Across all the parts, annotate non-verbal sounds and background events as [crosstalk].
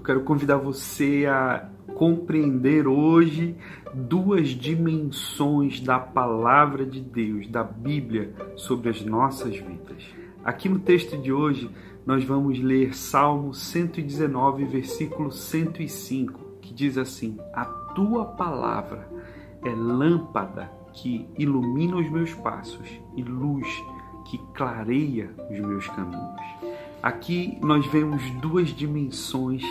Eu quero convidar você a compreender hoje duas dimensões da palavra de Deus, da Bíblia, sobre as nossas vidas. Aqui no texto de hoje, nós vamos ler Salmo 119, versículo 105, que diz assim: A tua palavra é lâmpada que ilumina os meus passos e luz que clareia os meus caminhos. Aqui nós vemos duas dimensões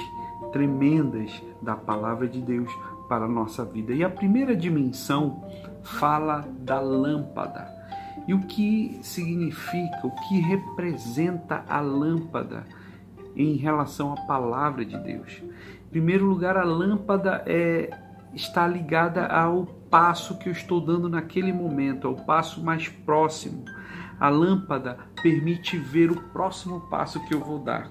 tremendas da palavra de Deus para a nossa vida. E a primeira dimensão fala da lâmpada. E o que significa, o que representa a lâmpada em relação à palavra de Deus? Em primeiro lugar, a lâmpada é, está ligada ao passo que eu estou dando naquele momento, ao passo mais próximo. A lâmpada permite ver o próximo passo que eu vou dar.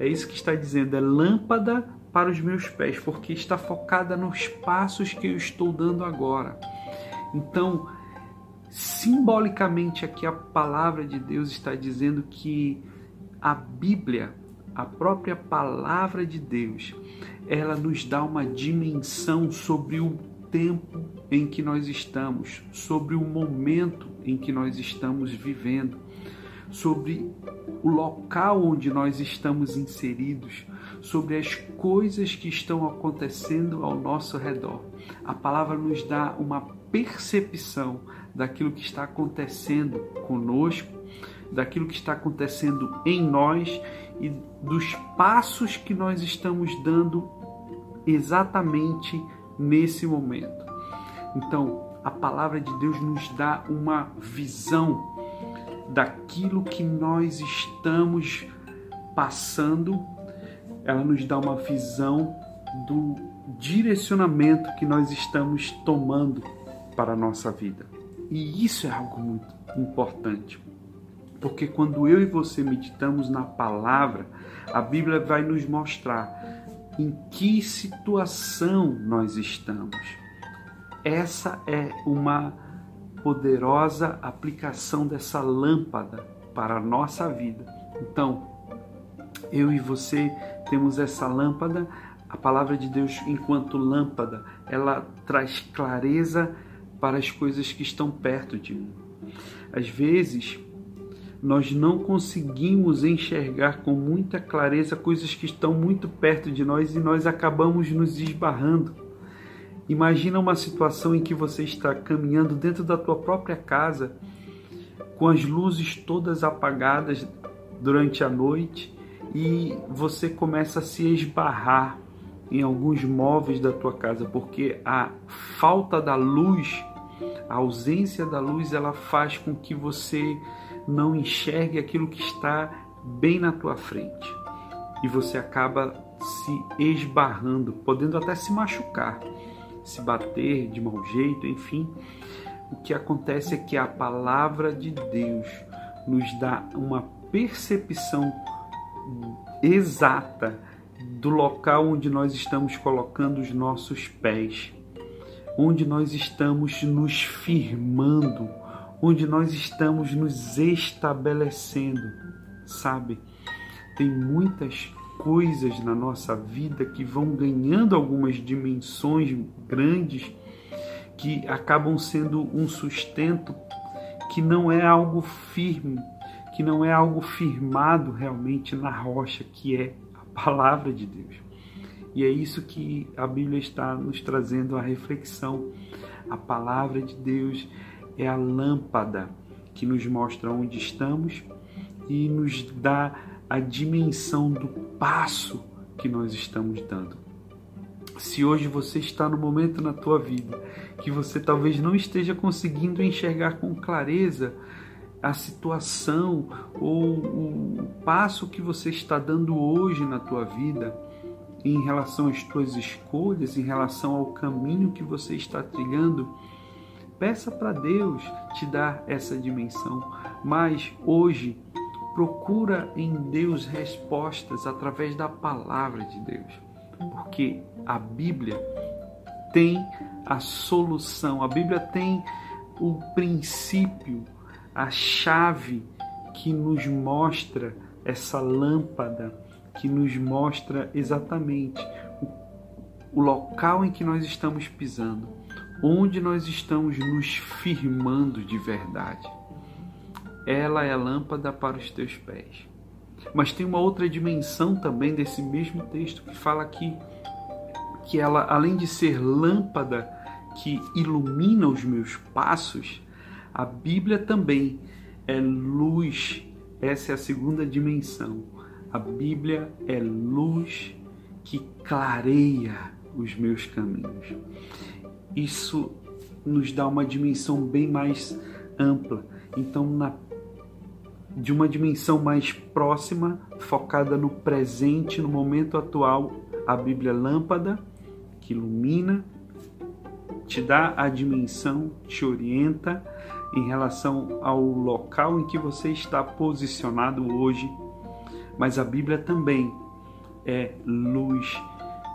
É isso que está dizendo, é lâmpada para os meus pés, porque está focada nos passos que eu estou dando agora. Então, simbolicamente aqui a palavra de Deus está dizendo que a Bíblia, a própria palavra de Deus, ela nos dá uma dimensão sobre o tempo em que nós estamos, sobre o momento em que nós estamos vivendo, sobre o local onde nós estamos inseridos, sobre as coisas que estão acontecendo ao nosso redor. A palavra nos dá uma percepção daquilo que está acontecendo conosco, daquilo que está acontecendo em nós e dos passos que nós estamos dando exatamente nesse momento. Então, a palavra de Deus nos dá uma visão daquilo que nós estamos passando, ela nos dá uma visão do direcionamento que nós estamos tomando para a nossa vida. E isso é algo muito importante. Porque quando eu e você meditamos na palavra, a Bíblia vai nos mostrar em que situação nós estamos. Essa é uma poderosa aplicação dessa lâmpada para a nossa vida. Então, eu e você temos essa lâmpada, a palavra de Deus, enquanto lâmpada, ela traz clareza para as coisas que estão perto de mim. Às vezes, nós não conseguimos enxergar com muita clareza coisas que estão muito perto de nós e nós acabamos nos esbarrando. Imagina uma situação em que você está caminhando dentro da tua própria casa, com as luzes todas apagadas durante a noite e você começa a se esbarrar em alguns móveis da tua casa, porque a falta da luz, a ausência da luz, ela faz com que você não enxergue aquilo que está bem na tua frente. E você acaba se esbarrando, podendo até se machucar se bater de mau jeito, enfim. O que acontece é que a palavra de Deus nos dá uma percepção exata do local onde nós estamos colocando os nossos pés, onde nós estamos nos firmando, onde nós estamos nos estabelecendo, sabe? Tem muitas coisas na nossa vida que vão ganhando algumas dimensões grandes que acabam sendo um sustento que não é algo firme, que não é algo firmado realmente na rocha, que é a palavra de Deus. E é isso que a Bíblia está nos trazendo a reflexão. A palavra de Deus é a lâmpada que nos mostra onde estamos e nos dá a dimensão do passo que nós estamos dando. Se hoje você está no momento na tua vida que você talvez não esteja conseguindo enxergar com clareza a situação ou o passo que você está dando hoje na tua vida em relação às tuas escolhas, em relação ao caminho que você está trilhando, peça para Deus te dar essa dimensão. Mas hoje procura em Deus respostas através da palavra de Deus, porque a Bíblia tem a solução, a Bíblia tem o princípio, a chave que nos mostra essa lâmpada que nos mostra exatamente o, local em que nós estamos pisando, onde nós estamos nos firmando de verdade. Ela é lâmpada para os teus pés. Mas tem uma outra dimensão também desse mesmo texto que fala aqui que ela, além de ser lâmpada que ilumina os meus passos, a Bíblia também é luz. Essa é a segunda dimensão. A Bíblia é luz que clareia os meus caminhos. Isso nos dá uma dimensão bem mais ampla. Então, na, de uma dimensão mais próxima, focada no presente, no momento atual, a Bíblia é lâmpada que ilumina, te dá a dimensão, te orienta em relação ao local em que você está posicionado hoje. Mas a Bíblia também é luz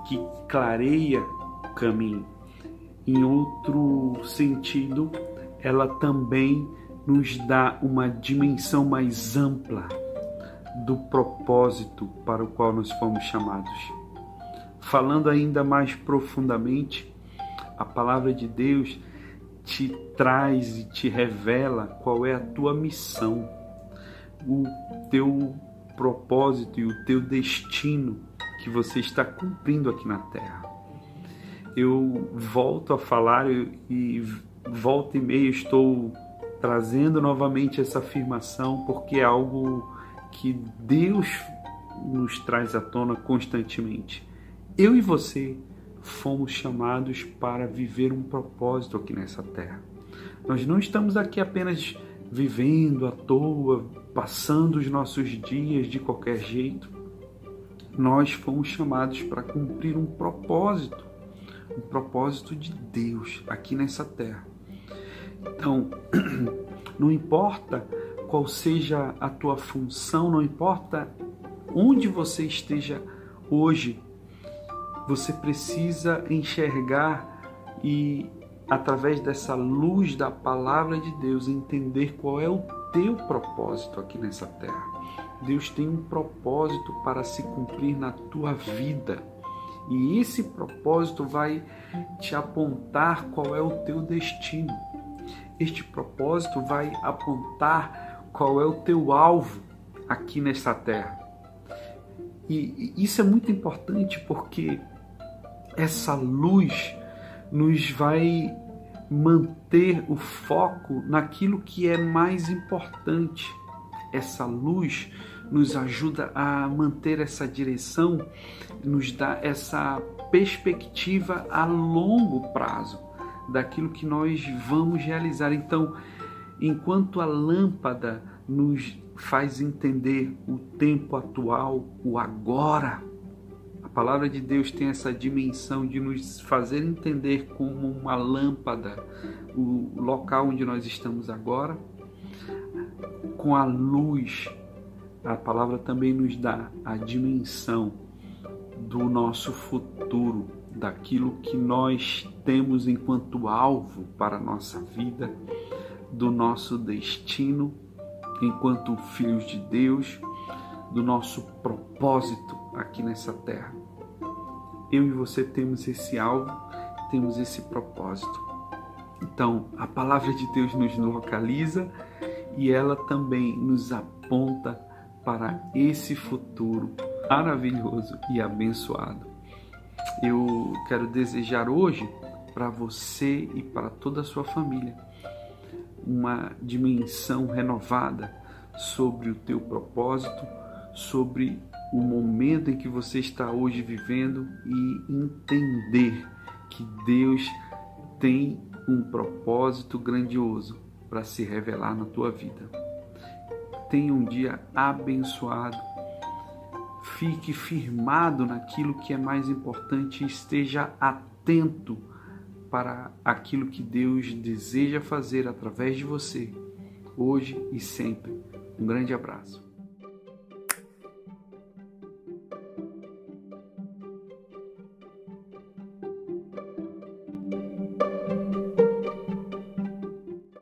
que clareia o caminho. Em outro sentido, ela também nos dá uma dimensão mais ampla do propósito para o qual nós fomos chamados. Falando ainda mais profundamente, a palavra de Deus te traz e te revela qual é a tua missão, o teu propósito e o teu destino que você está cumprindo aqui na terra. Eu volto a falar e volta e meia estou trazendo novamente essa afirmação porque é algo que Deus nos traz à tona constantemente eu e você fomos chamados para viver um propósito aqui nessa terra. Nós não estamos aqui apenas vivendo à toa, passando os nossos dias de qualquer jeito. Nós fomos chamados para cumprir um propósito, um propósito de Deus aqui nessa terra. Então, [clears throat] não importa qual seja a tua função, não importa onde você esteja hoje você precisa enxergar e, através dessa luz da palavra de Deus, entender qual é o teu propósito aqui nessa terra. Deus tem um propósito para se cumprir na tua vida. E esse propósito vai te apontar qual é o teu destino. Este propósito vai apontar qual é o teu alvo aqui nessa terra. E isso é muito importante porque essa luz nos vai manter o foco naquilo que é mais importante. Essa luz nos ajuda a manter essa direção, nos dá essa perspectiva a longo prazo daquilo que nós vamos realizar. Então, enquanto a lâmpada nos faz entender o tempo atual, o agora, palavra de Deus tem essa dimensão de nos fazer entender como uma lâmpada o local onde nós estamos agora. Com a luz, a palavra também nos dá a dimensão do nosso futuro, daquilo que nós temos enquanto alvo para a nossa vida, do nosso destino enquanto filhos de Deus, do nosso propósito aqui nessa terra eu e você temos esse alvo, temos esse propósito. Então, a palavra de Deus nos localiza e ela também nos aponta para esse futuro maravilhoso e abençoado. Eu quero desejar hoje para você e para toda a sua família uma dimensão renovada sobre o teu propósito, sobre o momento em que você está hoje vivendo e entender que Deus tem um propósito grandioso para se revelar na tua vida. Tenha um dia abençoado. Fique firmado naquilo que é mais importante e esteja atento para aquilo que Deus deseja fazer através de você, hoje e sempre. Um grande abraço.